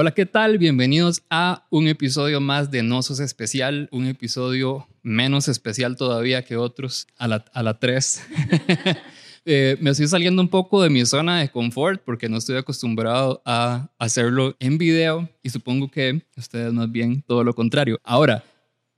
Hola, ¿qué tal? Bienvenidos a un episodio más de No Sos Especial, un episodio menos especial todavía que otros, a la, a la 3. Eh, me estoy saliendo un poco de mi zona de confort porque no estoy acostumbrado a hacerlo en video y supongo que ustedes más bien todo lo contrario. Ahora,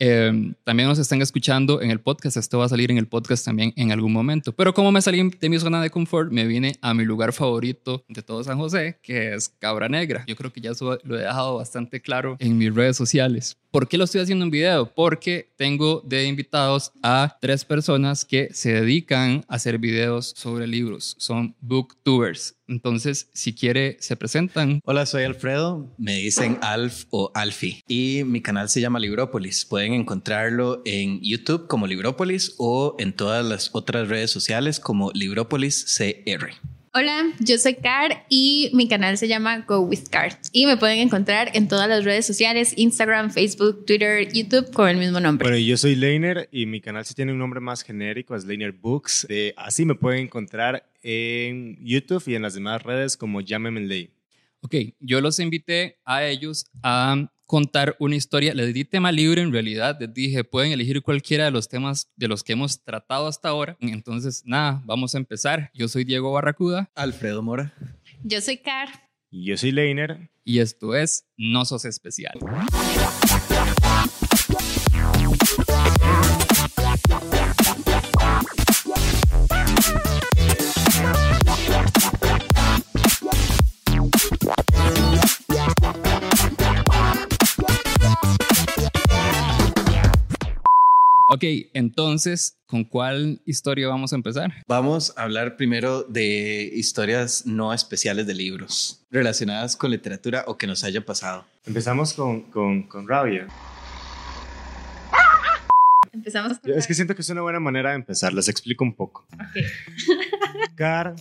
eh, también nos están escuchando en el podcast. Esto va a salir en el podcast también en algún momento. Pero como me salí de mi zona de confort, me vine a mi lugar favorito de todo San José, que es Cabra Negra. Yo creo que ya eso lo he dejado bastante claro en mis redes sociales. ¿Por qué lo estoy haciendo en video? Porque tengo de invitados a tres personas que se dedican a hacer videos sobre libros. Son booktubers. Entonces, si quiere, se presentan. Hola, soy Alfredo. Me dicen Alf o Alfi. Y mi canal se llama Librópolis. Pueden encontrarlo en YouTube como Librópolis o en todas las otras redes sociales como Librópolis CR. Hola, yo soy Car y mi canal se llama Go With Car y me pueden encontrar en todas las redes sociales, Instagram, Facebook, Twitter, YouTube con el mismo nombre. Bueno, yo soy Leiner y mi canal sí tiene un nombre más genérico, es Leiner Books. así me pueden encontrar en YouTube y en las demás redes como Llámeme Ley. Ok, yo los invité a ellos a contar una historia. Les di tema libre en realidad. Les dije, pueden elegir cualquiera de los temas de los que hemos tratado hasta ahora. Entonces, nada, vamos a empezar. Yo soy Diego Barracuda. Alfredo Mora. Yo soy Car. Y yo soy Leiner. Y esto es No Sos Especial. Ok, entonces, ¿con cuál historia vamos a empezar? Vamos a hablar primero de historias no especiales de libros relacionadas con literatura o que nos haya pasado. Empezamos con, con, con rabia. Empezamos con Es que siento que es una buena manera de empezar. Les explico un poco. Ok.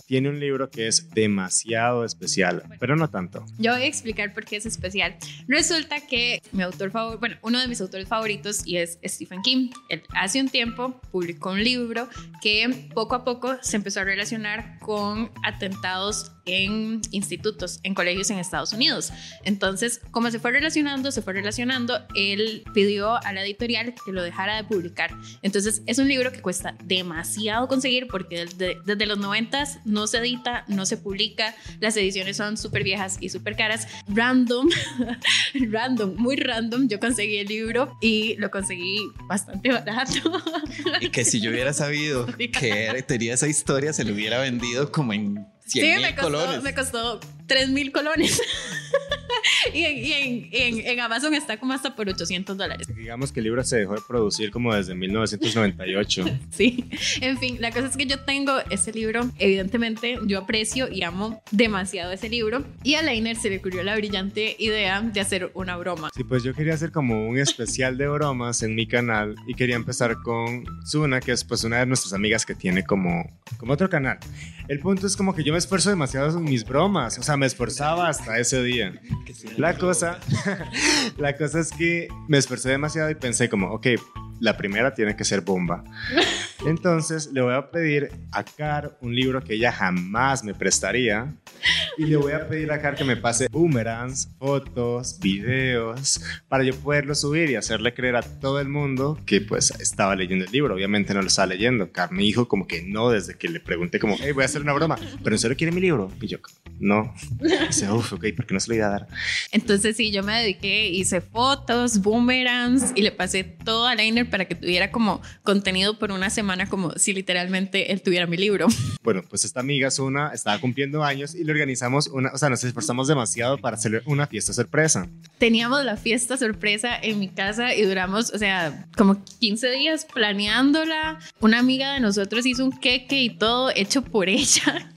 Tiene un libro que es demasiado especial, pero no tanto. Yo voy a explicar por qué es especial. Resulta que mi autor favorito, bueno, uno de mis autores favoritos y es Stephen King. Él hace un tiempo publicó un libro que poco a poco se empezó a relacionar con atentados en institutos, en colegios en Estados Unidos. Entonces, como se fue relacionando, se fue relacionando, él pidió a la editorial que lo dejara de publicar. Entonces, es un libro que cuesta demasiado conseguir porque desde, desde los 90 no se edita, no se publica, las ediciones son súper viejas y súper caras. Random, random, muy random, yo conseguí el libro y lo conseguí bastante barato. Y que si yo hubiera sabido que tenía esa historia, se lo hubiera vendido como en 100 sí, mil me costó, colones. me costó 3 mil colones. y, en, y en, en, en, Amazon está como hasta por 800 dólares. Digamos que el libro se dejó de producir como desde 1998. sí, en fin, la cosa es que yo tengo ese libro, evidentemente yo aprecio y amo demasiado ese libro y a Leiner se le ocurrió la brillante idea de hacer una broma. Sí, pues yo quería hacer como un especial de bromas en mi canal y quería empezar con Zuna, que es pues una de nuestras amigas que tiene como, como otro canal. El punto es como que yo me esfuerzo demasiado en mis bromas, o sea, me esforzaba hasta ese día. La cosa, la cosa es que me esforcé demasiado y pensé como, ok, la primera tiene que ser bomba. Entonces le voy a pedir a Car un libro que ella jamás me prestaría y le voy a pedir a Car que me pase boomerangs, fotos, videos para yo poderlo subir y hacerle creer a todo el mundo que pues estaba leyendo el libro. Obviamente no lo estaba leyendo. Car me dijo como que no desde que le pregunté como, hey, voy a hacer una broma, pero en serio quiere mi libro. Y yo, no. Dice, uff, ok, ¿por qué no se lo iba a dar? Entonces sí, yo me dediqué, hice fotos, boomerangs y le pasé todo a Leiner para que tuviera como contenido por una semana como si literalmente él tuviera mi libro. Bueno, pues esta amiga es una, estaba cumpliendo años y le organizamos una, o sea, nos esforzamos demasiado para hacer una fiesta sorpresa. Teníamos la fiesta sorpresa en mi casa y duramos, o sea, como 15 días planeándola. Una amiga de nosotros hizo un queque y todo hecho por ella.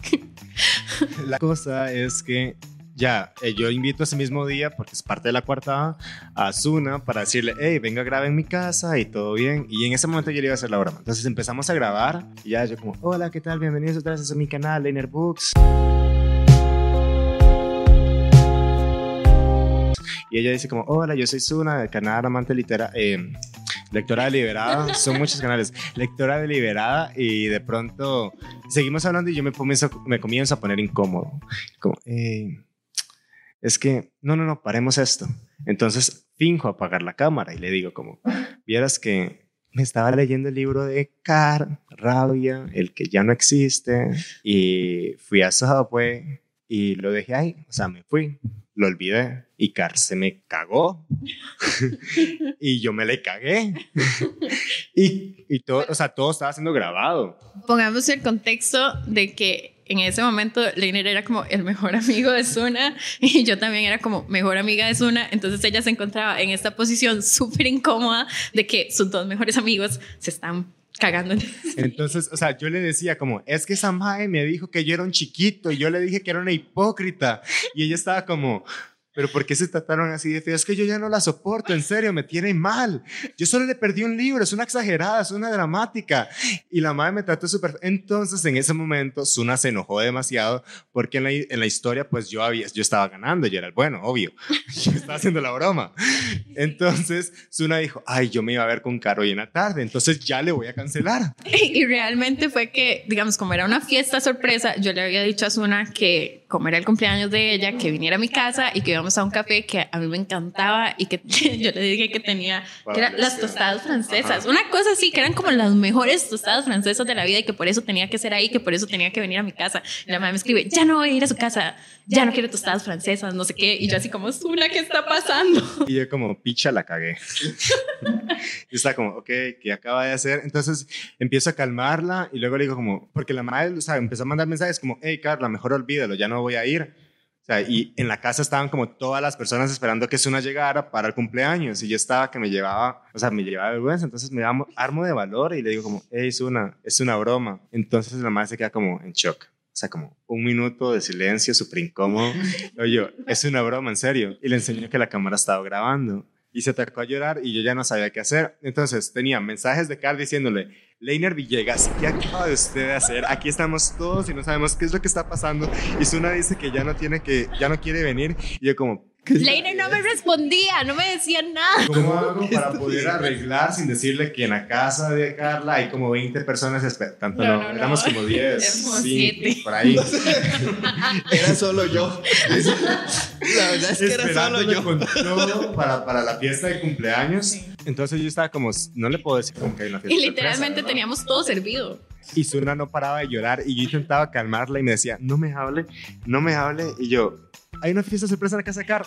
La cosa es que ya, eh, yo invito ese mismo día, porque es parte de la cuarta, a Zuna para decirle, hey, venga, a grabar en mi casa y todo bien. Y en ese momento yo le iba a hacer la broma. Entonces empezamos a grabar y ya yo como, hola, ¿qué tal? Bienvenidos otra vez a mi canal, Leiner Books. Y ella dice como, hola, yo soy Zuna, del canal Amante Litera, eh, lectora deliberada, son muchos canales, lectora deliberada y de pronto seguimos hablando y yo me comienzo, me comienzo a poner incómodo. Como, eh, es que, no, no, no, paremos esto. Entonces finjo apagar la cámara y le digo como, vieras que me estaba leyendo el libro de Car, Rabia, el que ya no existe, y fui a Subway y lo dejé ahí, o sea, me fui, lo olvidé y Car se me cagó y yo me le cagué y, y todo, o sea, todo estaba siendo grabado. Pongamos el contexto de que en ese momento Leiner era como el mejor amigo de Suna y yo también era como mejor amiga de Suna, entonces ella se encontraba en esta posición súper incómoda de que sus dos mejores amigos se están cagando. Entonces, o sea, yo le decía como, es que esa me dijo que yo era un chiquito y yo le dije que era una hipócrita y ella estaba como, pero ¿por qué se trataron así de feo? Es que yo ya no la soporto, en serio, me tiene mal. Yo solo le perdí un libro, es una exagerada, es una dramática. Y la madre me trató súper... Entonces, en ese momento, Suna se enojó demasiado porque en la, en la historia, pues yo, había, yo estaba ganando, yo era el bueno, obvio. Yo estaba haciendo la broma. Entonces, Suna dijo, ay, yo me iba a ver con Caro hoy en la tarde, entonces ya le voy a cancelar. Y realmente fue que, digamos, como era una fiesta sorpresa, yo le había dicho a Suna que como era el cumpleaños de ella, que viniera a mi casa y que a un café que a mí me encantaba y que yo le dije que tenía, que eran las tostadas francesas, una cosa así, que eran como las mejores tostadas francesas de la vida y que por eso tenía que ser ahí, que por eso tenía que venir a mi casa. Y la mamá me escribe, ya no voy a ir a su casa, ya no quiero tostadas francesas, no sé qué. Y yo así como, Zula, ¿qué está pasando? Y yo como, picha, la cagué. y está como, ok, ¿qué acaba de hacer? Entonces empiezo a calmarla y luego le digo como, porque la madre, o sea, empezó a mandar mensajes como, hey, Carla, mejor olvídalo, ya no voy a ir. O sea, y en la casa estaban como todas las personas esperando que Suna llegara para el cumpleaños y yo estaba que me llevaba, o sea, me llevaba vergüenza. Entonces me daba armo de valor y le digo como, hey, Suna, es una broma. Entonces la madre se queda como en shock. O sea, como un minuto de silencio súper incómodo. Oye, es una broma, en serio. Y le enseñó que la cámara estaba grabando. Y se atacó a llorar y yo ya no sabía qué hacer. Entonces tenía mensajes de Carl diciéndole, Leiner Villegas, ¿qué acaba de usted de hacer? Aquí estamos todos y no sabemos qué es lo que está pasando. Y Suna dice que ya no tiene que, ya no quiere venir. Y yo como, Leiner no me respondía, no me decía nada. ¿Cómo hago para poder arreglar sin decirle que en la casa de Carla hay como 20 personas esperando? Tanto no, No, no, no. éramos como 10, Éramos 5, siete. por ahí. Era solo yo. La verdad es que era solo yo. con todo para, para la fiesta de cumpleaños. Entonces yo estaba como, no le puedo decir como que hay una fiesta Y literalmente ¿no? teníamos todo servido. Y Suna no paraba de llorar y yo intentaba calmarla y me decía, no me hable, no me hable. Y yo, hay una fiesta sorpresa en la casa de Carl.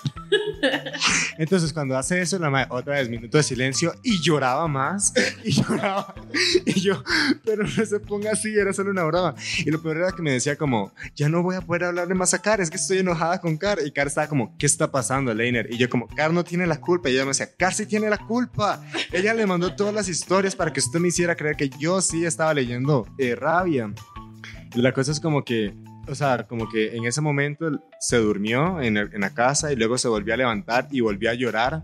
Entonces cuando hace eso, la madre, otra vez, minuto de silencio y lloraba más y lloraba. Y yo, pero no se ponga así, era solo una broma. Y lo peor era que me decía como, ya no voy a poder hablarle más a Car, es que estoy enojada con Car. Y Car estaba como, ¿qué está pasando, Leiner? Y yo como, Car no tiene la culpa. Y ella me decía, Car sí tiene la culpa. Ella le mandó todas las historias para que usted me hiciera creer que yo sí estaba leyendo eh, rabia. Y la cosa es como que, o sea, como que en ese momento se durmió en, el- en la casa y luego se volvió a levantar y volvió a llorar.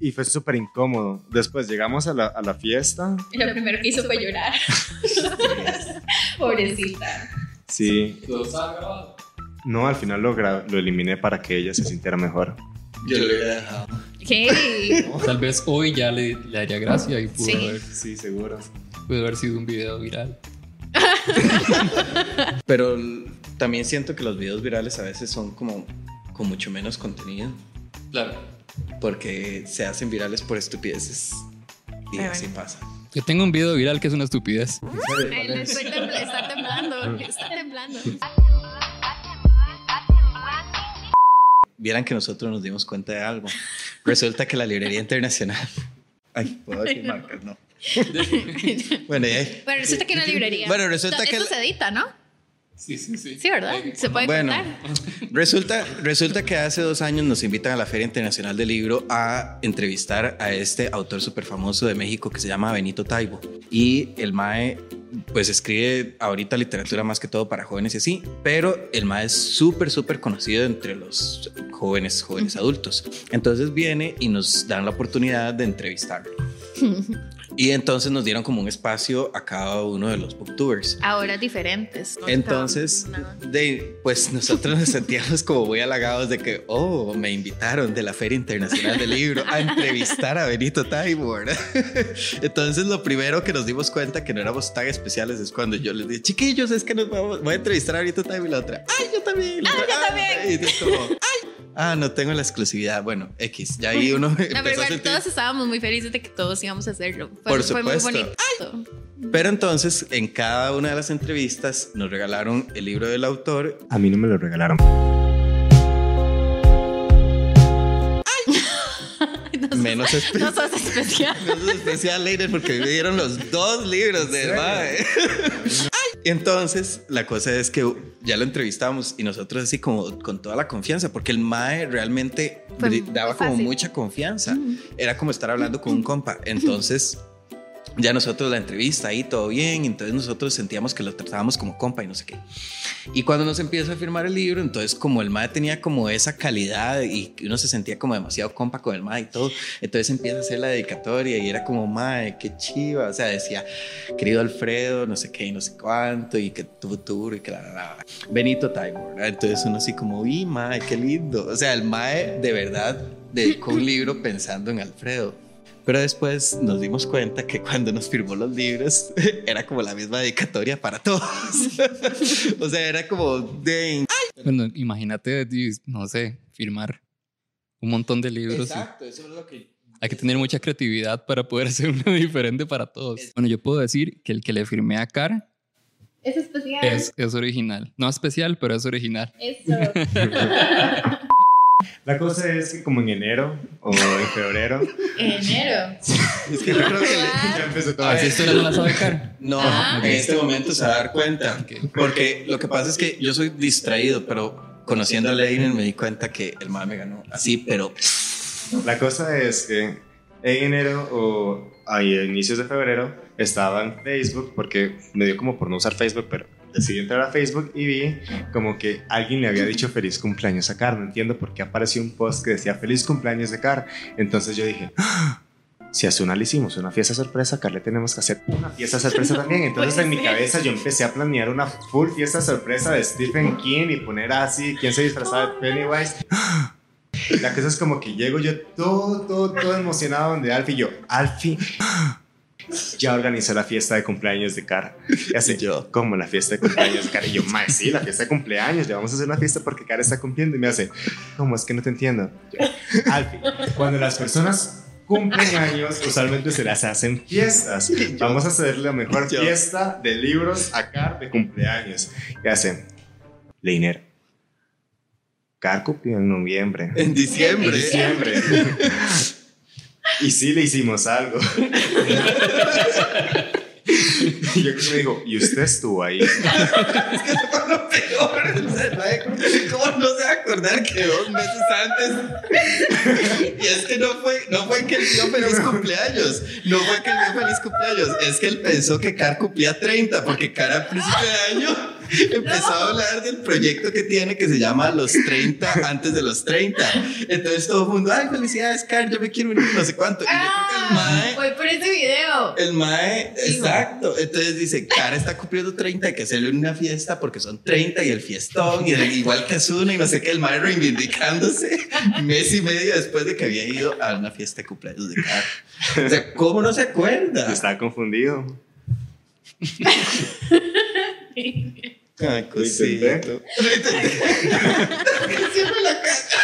Y fue súper incómodo. Después llegamos a la, a la fiesta. Y lo primero que hizo fue llorar. Pobrecita. Sí. No, al final lo, lo eliminé para que ella se sintiera mejor. Yo lo hubiera dejado. ¿Qué? Tal vez hoy ya le, le haría gracia y pudo, Sí. haber, Sí, seguro. pudo haber sido un video viral. Pero también siento que los videos virales a veces son como con mucho menos contenido. Claro. Porque se hacen virales por estupideces. Y Ay, así bueno. pasa. Yo tengo un video viral que es una estupidez. Él estoy tembla- está temblando. Está temblando. Vieran que nosotros nos dimos cuenta de algo. Resulta que la librería internacional. Ay, puedo decir marcas, no. bueno, Pero resulta que en la librería. Bueno, resulta esto, que Esto se edita, ¿no? Sí, sí, sí. Sí, ¿verdad? Se puede Bueno, contar. resulta, resulta que hace dos años nos invitan a la Feria Internacional del Libro a entrevistar a este autor súper famoso de México que se llama Benito Taibo. Y el MAE, pues escribe ahorita literatura más que todo para jóvenes y así, pero el MAE es súper, súper conocido entre los jóvenes, jóvenes adultos. Entonces viene y nos dan la oportunidad de entrevistarlo. Y entonces nos dieron como un espacio a cada uno de los booktubers. A horas diferentes. ¿no? Entonces, de, pues nosotros nos sentíamos como muy halagados de que, oh, me invitaron de la Feria Internacional del Libro a entrevistar a Benito Taibo, ¿verdad? Entonces, lo primero que nos dimos cuenta que no éramos tan especiales es cuando yo les dije, chiquillos, es que nos vamos, voy a entrevistar a Benito Taibo y la otra, ay, yo también. Ay, otra, yo también. Y como, ay, ah, no tengo la exclusividad. Bueno, X, ya ahí uno No, empezó pero a igual sentir- todos estábamos muy felices de que todos íbamos a hacerlo. Fue, Por fue muy supuesto. bonito. Pero entonces, en cada una de las entrevistas nos regalaron el libro del autor. A mí no me lo regalaron. No sos- Menos no especial. sos especial. Menos especial, porque me dieron los dos libros del mae. Y entonces, la cosa es que ya lo entrevistamos y nosotros así como con toda la confianza, porque el mae realmente Fue daba como mucha confianza. Era como estar hablando con un compa. Entonces, ya nosotros la entrevista ahí todo bien, entonces nosotros sentíamos que lo tratábamos como compa y no sé qué. Y cuando nos empieza a firmar el libro, entonces como el mae tenía como esa calidad y uno se sentía como demasiado compa con el mae y todo, entonces empieza a hacer la dedicatoria y era como mae, qué chiva, o sea, decía, querido Alfredo, no sé qué y no sé cuánto y que tu futuro y que la, la, la. Benito Taibo, ¿verdad? Entonces uno así como, y mae, qué lindo, o sea, el mae de verdad dedicó un libro pensando en Alfredo. Pero después nos dimos cuenta que cuando nos firmó los libros era como la misma dedicatoria para todos. o sea, era como de... Bueno, imagínate, no sé, firmar un montón de libros. y Exacto, eso es lo que... Hay que tener mucha creatividad para poder hacer uno diferente para todos. Bueno, yo puedo decir que el que le firmé a Car Es especial. es, es original. No especial, pero es original. Eso. La cosa es que como en enero o en febrero, Enero. Es que yo creo que... le- ya empezó todo Así esto. esto no la sabe Car. No, Ah. en este momento se va a dar cuenta. Porque lo que pasa es que yo soy distraído, pero conociendo a Leinen me di cuenta que el mal me ganó. Así, pero... La cosa es que en enero o a inicios de febrero estaba en Facebook porque me dio como por no usar Facebook, pero decidí entrar a Facebook y vi como que alguien le había dicho feliz cumpleaños a Car. No entiendo por qué apareció un post que decía feliz cumpleaños de Car. Entonces yo dije, "Ah, si a Zuna le hicimos una fiesta sorpresa, a Car le tenemos que hacer una fiesta sorpresa también. Entonces en mi cabeza yo empecé a planear una full fiesta sorpresa de Stephen King y poner así, ¿quién se disfrazaba de Pennywise? La cosa es como que llego yo todo, todo, todo emocionado donde Alfie y yo, Alfie, ya organizó la fiesta de cumpleaños de Cara. Y así, yo. como la fiesta de cumpleaños de Cara. Y yo, mae, sí, la fiesta de cumpleaños, le vamos a hacer una fiesta porque Cara está cumpliendo. Y me hace, ¿cómo es que no te entiendo? Yo, Alfie, cuando las personas cumplen años, usualmente se las hacen fiestas. Vamos a hacer la mejor Yo. fiesta de libros a Car de cumpleaños. Y hace, Leiner. Car cumplió en noviembre. En diciembre. En diciembre. y sí le hicimos algo. y yo creo que me dijo, ¿y usted estuvo ahí? Es que fue lo peor. ¿Cómo no se va a acordar que dos meses antes? Y es que no fue, no fue que él dio feliz cumpleaños. No fue que él dio feliz cumpleaños. Es que él pensó que Car cumplía 30, porque Car al principio de año empezó a hablar del proyecto que tiene que se llama Los 30 antes de los 30. Entonces todo el mundo, ay, felicidades, Car, yo me quiero unir, no sé cuánto. Y yo creo que el mae. Fue por ese video. El mae, exacto. Entonces dice, Cara está cumpliendo 30, hay que hacerle una fiesta porque son 30 y el fiestón, y el- igual que Zuna y no sé qué, el mae reivindicándose mes y medio después de que había ido a una fiesta de cumpleaños de Cara. O sea, ¿cómo no se acuerda? Estaba confundido. Ay, cosito. Lo. Siempre la caga.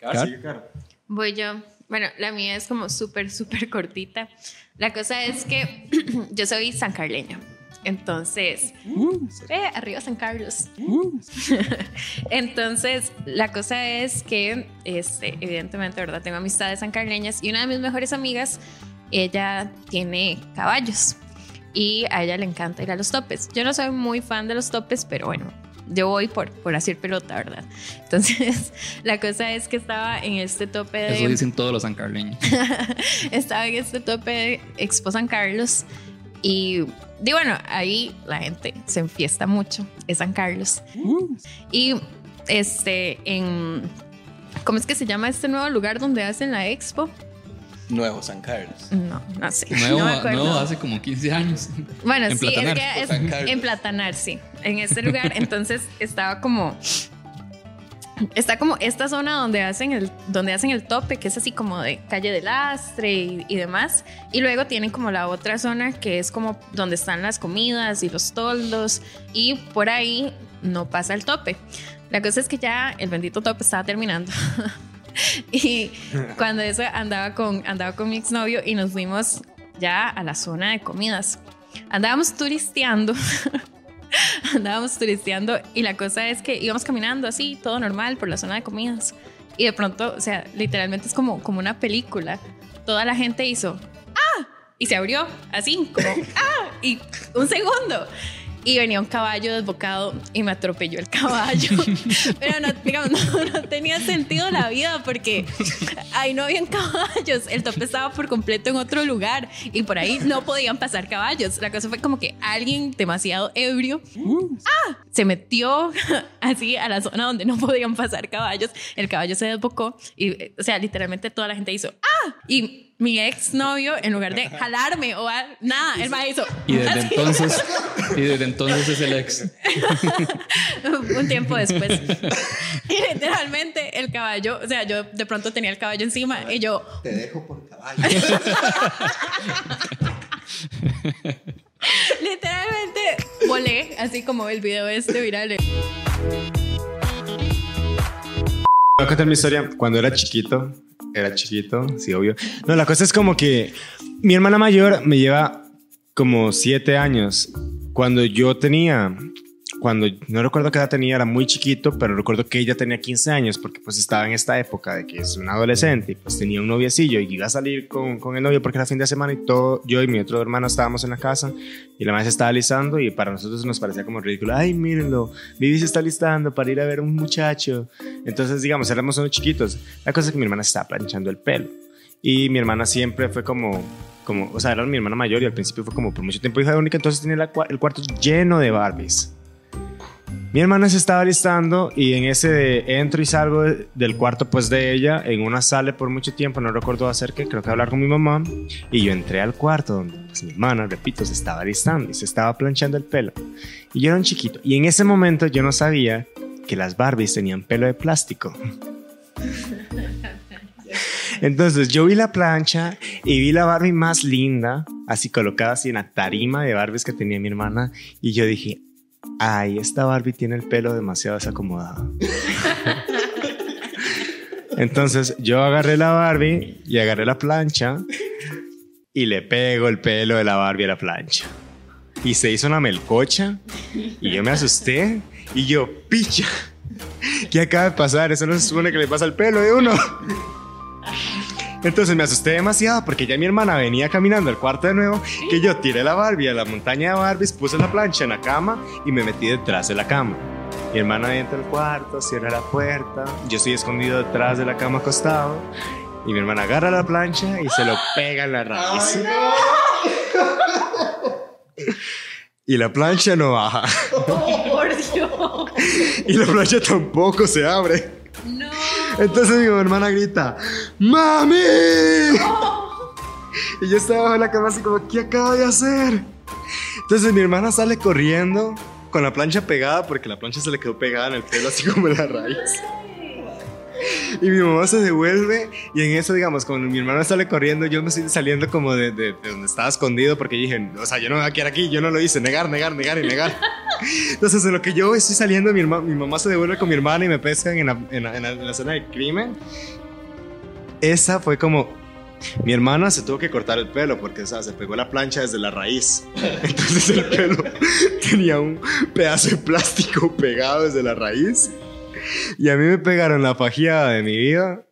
Car. Sigue, Car. Voy yo. Bueno, la mía es como súper, súper cortita. La cosa es que yo soy sancarleña. Entonces, eh, arriba San Carlos. Entonces, la cosa es que, este, evidentemente, ¿verdad? Tengo amistades sancarleñas y una de mis mejores amigas, ella tiene caballos y a ella le encanta ir a los topes. Yo no soy muy fan de los topes, pero bueno, yo voy por, por hacer pelota, ¿verdad? Entonces, la cosa es que estaba en este tope de... Eso dicen todos los sancarleños. estaba en este tope de Expo San Carlos y, y bueno, ahí la gente se enfiesta mucho, es San Carlos. Y este, en, ¿cómo es que se llama este nuevo lugar donde hacen la expo? Nuevo San Carlos. No, no sé. Nuevo, no me acuerdo. nuevo hace como 15 años. Bueno, En sí, Platanar. es que es en Platanar, sí. En este lugar, entonces estaba como. Está como esta zona donde hacen el, donde hacen el tope, que es así como de calle de lastre y, y demás. Y luego tienen como la otra zona que es como donde están las comidas y los toldos. Y por ahí no pasa el tope. La cosa es que ya el bendito tope estaba terminando. y cuando eso andaba con, andaba con mi exnovio y nos fuimos ya a la zona de comidas. Andábamos turisteando. andábamos turisteando y la cosa es que íbamos caminando así, todo normal por la zona de comidas. Y de pronto, o sea, literalmente es como, como una película. Toda la gente hizo, ¡ah! Y se abrió así, como, ¡ah! Y un segundo y venía un caballo desbocado y me atropelló el caballo. Pero no, digamos, no, tenía sentido la vida porque ahí no habían caballos. El tope estaba por completo en otro lugar y por ahí no podían pasar caballos. La cosa fue como que alguien demasiado ebrio ¡ah! se metió así a la zona donde no podían pasar caballos. El caballo se desbocó y, o sea, literalmente toda la gente hizo ¡ah! Y mi ex novio, en lugar de jalarme o nada, él me hizo. Y desde entonces, y desde entonces es el ex. Un tiempo después. Y literalmente el caballo, o sea, yo de pronto tenía el caballo encima y yo. Te dejo por caballo. literalmente volé, así como el video este viral. Voy a contar mi historia. Cuando era chiquito, era chiquito, sí, obvio. No, la cosa es como que mi hermana mayor me lleva como siete años. Cuando yo tenía, cuando no recuerdo qué edad tenía, era muy chiquito, pero recuerdo que ella tenía 15 años porque pues estaba en esta época de que es un adolescente y pues tenía un noviecillo y iba a salir con, con el novio porque era fin de semana y todo, yo y mi otro hermano estábamos en la casa y la se estaba listando y para nosotros nos parecía como ridículo. Ay, mírenlo, Vivi se está listando para ir a ver a un muchacho. Entonces, digamos, éramos unos chiquitos. La cosa es que mi hermana estaba planchando el pelo y mi hermana siempre fue como como, o sea, era mi hermana mayor y al principio fue como por mucho tiempo hija única, entonces tenía el cuarto lleno de Barbies. Mi hermana se estaba listando y en ese de entro y salgo del cuarto pues de ella, en una sala por mucho tiempo, no recuerdo hacer qué, creo que hablar con mi mamá, y yo entré al cuarto donde pues, mi hermana, repito, se estaba listando y se estaba planchando el pelo. Y yo era un chiquito, y en ese momento yo no sabía que las Barbies tenían pelo de plástico. Entonces yo vi la plancha y vi la Barbie más linda, así colocada así en la tarima de Barbies que tenía mi hermana, y yo dije, ay, esta Barbie tiene el pelo demasiado desacomodado. Entonces yo agarré la Barbie y agarré la plancha y le pego el pelo de la Barbie a la plancha. Y se hizo una melcocha y yo me asusté y yo, picha, ¿qué acaba de pasar? Eso no se supone que le pasa el pelo de uno. Entonces me asusté demasiado porque ya mi hermana venía caminando al cuarto de nuevo, que yo tiré la Barbie a la montaña de Barbies, puse la plancha en la cama y me metí detrás de la cama. Mi hermana entra al cuarto, cierra la puerta, yo estoy escondido detrás de la cama acostado y mi hermana agarra la plancha y se lo pega en la raíz. y la plancha no baja. Oh, por Dios. y la plancha tampoco se abre. Entonces mi hermana grita, ¡Mami! Y yo estaba bajo la cama así como, ¿qué acabo de hacer? Entonces mi hermana sale corriendo con la plancha pegada porque la plancha se le quedó pegada en el pelo así como en la raíz. Y mi mamá se devuelve y en eso, digamos, cuando mi hermano sale corriendo, yo me estoy saliendo como de, de, donde estaba escondido porque dije, o sea, yo no voy a quedar aquí, yo no lo hice, negar, negar, negar y negar. Entonces, en lo que yo estoy saliendo, mi, mi mamá se devuelve con mi hermana y me pescan en la, en la, en la zona de crimen. Esa fue como mi hermana se tuvo que cortar el pelo porque o sea, se pegó la plancha desde la raíz. Entonces el pelo tenía un pedazo de plástico pegado desde la raíz. Y a mí me pegaron la pajeada de mi vida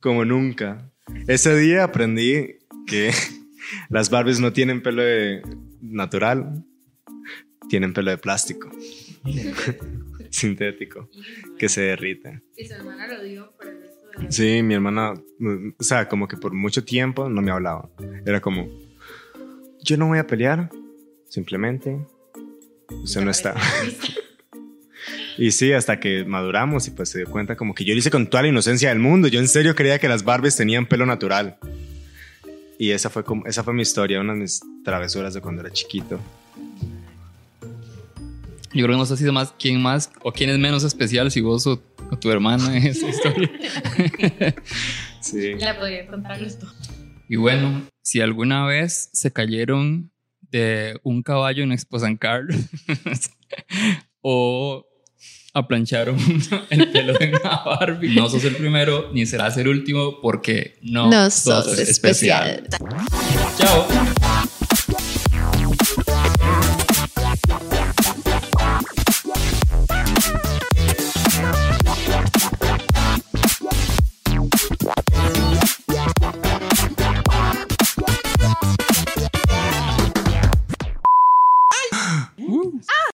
como nunca. Ese día aprendí que las Barbies no tienen pelo natural, tienen pelo de plástico. Sintético, que se derrite. Y su hermana lo dio por el resto de Sí, mi hermana, o sea, como que por mucho tiempo no me hablaba. Era como, yo no voy a pelear, simplemente usted no está. Y sí, hasta que maduramos y pues se dio cuenta como que yo lo hice con toda la inocencia del mundo. Yo en serio creía que las Barbies tenían pelo natural. Y esa fue, como, esa fue mi historia, una de mis travesuras de cuando era chiquito. Yo creo que no sé si más quién más o quién es menos especial, si vos o, tu hermana en esa historia. sí. La podría contar esto. Y bueno, si alguna vez se cayeron de un caballo en Expo San Carlos o aplancharon el pelo de una Barbie. No sos el primero ni serás el último porque no, No sos especial. Chao.